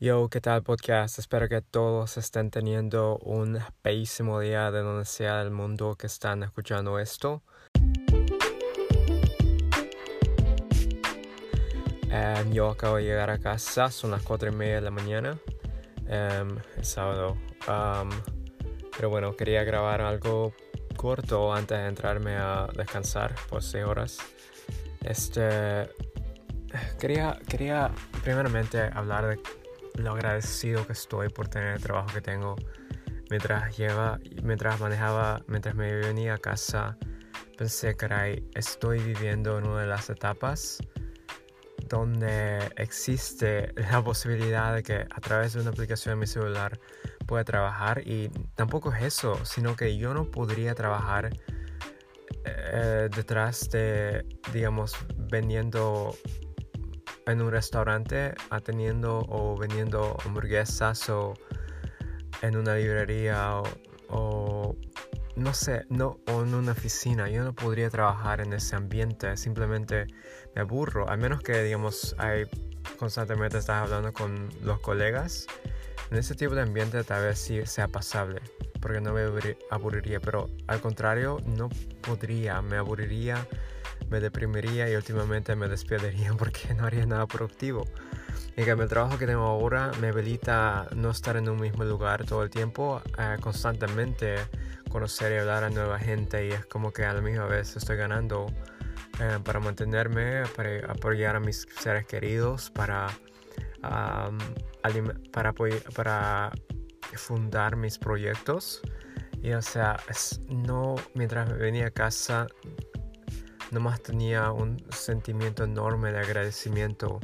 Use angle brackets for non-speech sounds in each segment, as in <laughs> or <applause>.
Yo, ¿qué tal podcast? Espero que todos estén teniendo un bellísimo día de donde sea del mundo que están escuchando esto. Em, yo acabo de llegar a casa, son las 4 y media de la mañana, um, sábado. pero bueno, quería grabar algo corto antes de entrarme a descansar por 6 horas. Este, quería, quería primeramente hablar de lo agradecido que estoy por tener el trabajo que tengo. Mientras lleva, mientras manejaba, mientras me venía a casa, pensé, caray, estoy viviendo en una de las etapas donde existe la posibilidad de que a través de una aplicación en mi celular pueda trabajar y tampoco es eso, sino que yo no podría trabajar eh, detrás de, digamos, vendiendo en un restaurante atendiendo o vendiendo hamburguesas o en una librería o, no sé, no, o en una oficina. Yo no podría trabajar en ese ambiente, simplemente me aburro, a menos que, digamos, hay constantemente estás hablando con los colegas. En ese tipo de ambiente tal vez sí sea pasable, porque no me aburriría, pero al contrario, no podría, me aburriría me deprimiría y últimamente me despediría <laughs> porque no haría nada productivo. En cambio, el trabajo que tengo ahora me habilita no estar en un mismo lugar todo el tiempo, eh, constantemente conocer y hablar a nueva gente y es como que a la misma vez estoy ganando eh, para mantenerme, para apoyar a mis seres queridos, para, para, para fundar mis proyectos. Y o sea, no, mientras venía a casa nomás tenía un sentimiento enorme de agradecimiento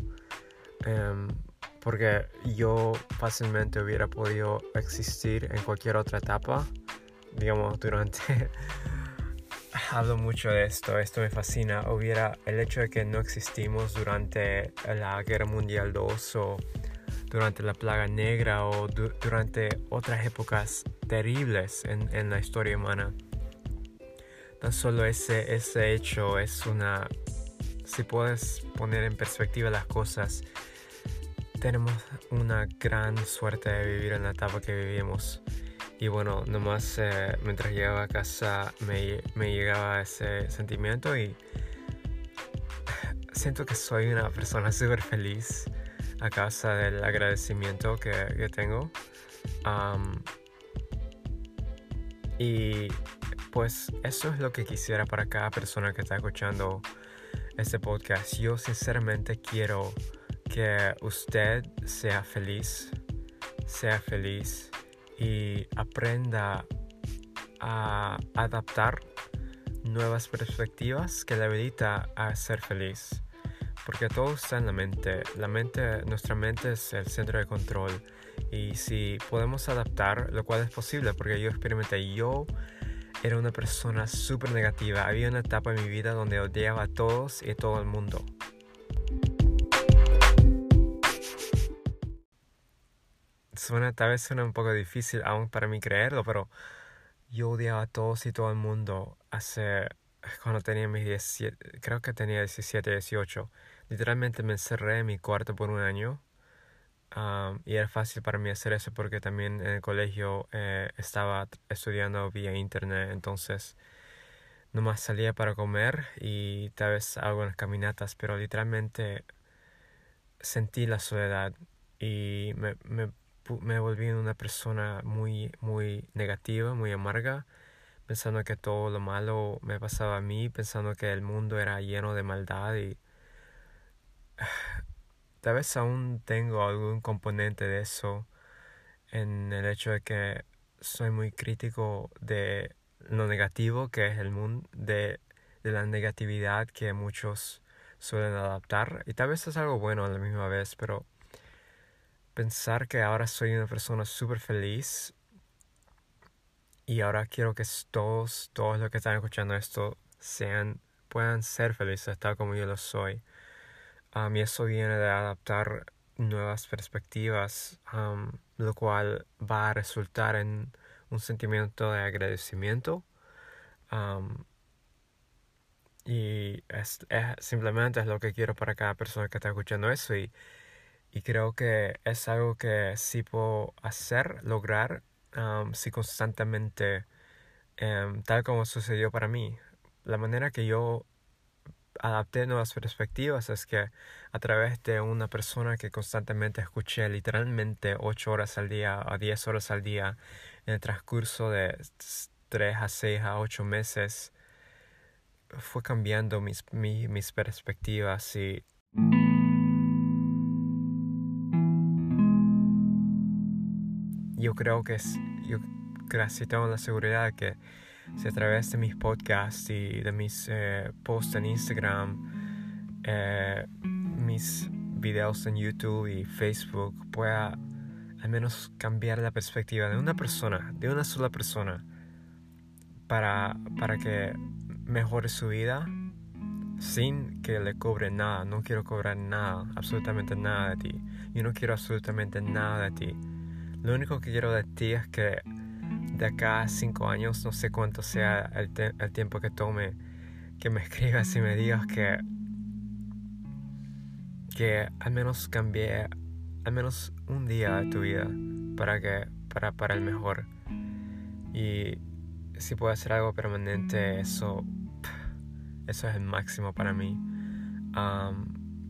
em, porque yo fácilmente hubiera podido existir en cualquier otra etapa, digamos, durante... <laughs> Hablo mucho de esto, esto me fascina. Hubiera el hecho de que no existimos durante la Guerra Mundial II o durante la plaga negra o durante otras épocas terribles en la historia humana solo ese, ese hecho es una... Si puedes poner en perspectiva las cosas, tenemos una gran suerte de vivir en la etapa que vivimos. Y bueno, nomás eh, mientras llegaba a casa me, me, llegaba ese sentimiento y siento que soy una persona súper feliz a causa del agradecimiento que, que tengo. y pues eso es lo que quisiera para cada persona que está escuchando este podcast. Yo sinceramente quiero que usted sea feliz, sea feliz y aprenda a adaptar nuevas perspectivas que le habilita a ser feliz. Porque todo está en la mente. La mente, nuestra mente es el centro de control. Y si podemos adaptar, lo cual es posible, porque yo experimenté, yo era una persona súper negativa. Había una etapa en mi vida donde odiaba a todos y a todo el mundo. Suena, tal vez suena un poco difícil aún para mí creerlo, pero yo odiaba a todos y todo el mundo hace cuando tenía mis 17, creo que tenía 17, 18. Literalmente me encerré en mi cuarto por un año y era fácil para mí hacer eso porque también en el colegio eh, estaba estudiando vía internet, entonces nomás salía para comer y tal vez algunas caminatas, pero literalmente sentí la soledad y me, me, me volví una persona muy, muy negativa, muy amarga, pensando que todo lo malo me pasaba a mí, pensando que el mundo era lleno de maldad y Tal vez aún tengo algún componente de eso en el hecho de que soy muy crítico de lo negativo que es el mundo, de, la negatividad que muchos suelen adaptar. Y tal vez es algo bueno a la misma vez, pero pensar que ahora soy una persona súper feliz y ahora quiero que todos, todos los que están escuchando esto sean, puedan ser felices tal como yo lo soy. A mí eso viene de adaptar nuevas perspectivas, lo cual va a resultar en un sentimiento de agradecimiento. y es, simplemente es lo que quiero para cada persona que está escuchando eso. Y, y creo que es algo que sí puedo hacer, lograr, si constantemente, em, tal como sucedió para mí. La manera que yo adapté nuevas perspectivas es que a través de una persona que constantemente escuché literalmente 8 horas al día a 10 horas al día en el transcurso de 3 a 6 a 8 meses, fue cambiando mis, mis perspectivas y yo creo que es, yo casi tengo la seguridad que si a través de mis podcasts y de mis eh, posts en Instagram, eh, mis videos en YouTube y Facebook pueda al menos cambiar la perspectiva de una persona, de una sola persona, para, para que mejore su vida sin que le cobre nada. No quiero cobrar nada, absolutamente nada de ti. Yo no quiero absolutamente nada de ti. Lo único que quiero de ti es que de acá a cinco años, no sé cuánto sea el, tiempo que tome, que me <laughs> escribas y me digas que, que al menos cambié al menos un día de tu vida para que para, para el mejor. Y si puedo hacer algo permanente, eso, eso es el máximo para mí.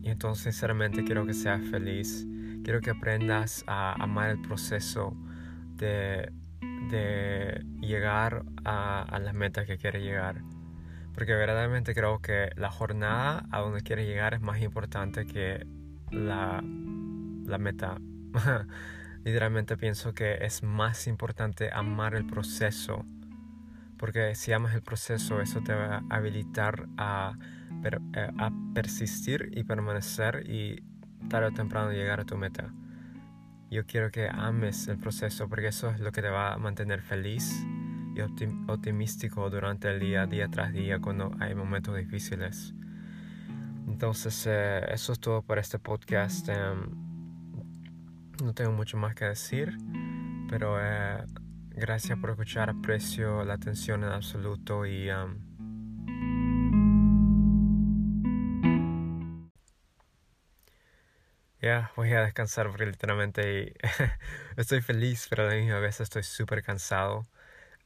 y entonces sinceramente quiero que seas feliz. Quiero que aprendas a amar el proceso de de llegar a, las metas que quieres llegar. Porque verdaderamente creo que la jornada a donde quieres llegar es más importante que la, la meta. <laughs> Literalmente pienso que es más importante amar el proceso. Porque si amas el proceso, eso te va a habilitar a, eh, a persistir y permanecer y tarde o temprano llegar a tu meta. Yo quiero que ames el proceso porque eso es lo que te va a mantener feliz y optimístico durante el día, día tras día, cuando hay momentos difíciles. Entonces, eh, eso es todo para este podcast. Em, no tengo mucho más que decir, pero eh, gracias por escuchar, aprecio la atención en absoluto y... Em, Ya, voy a descansar porque literalmente <laughs> estoy feliz, pero a la misma vez estoy súper cansado.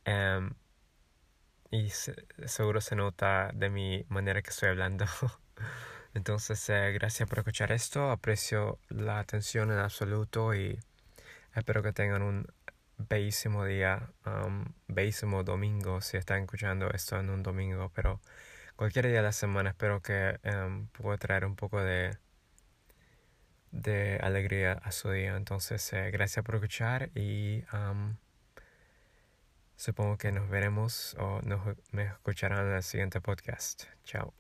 Em, y seguro se nota de mi manera que estoy hablando. <laughs> Entonces, eh, gracias por escuchar esto. Aprecio la atención en absoluto y espero que tengan un bellísimo día, um, bellísimo domingo si están escuchando esto en un domingo. Pero cualquier día de la semana espero que um, pueda traer un poco de de alegría a su día. Entonces, eh, gracias por escuchar y supongo que nos veremos o nos me escucharán en el siguiente podcast. Chao.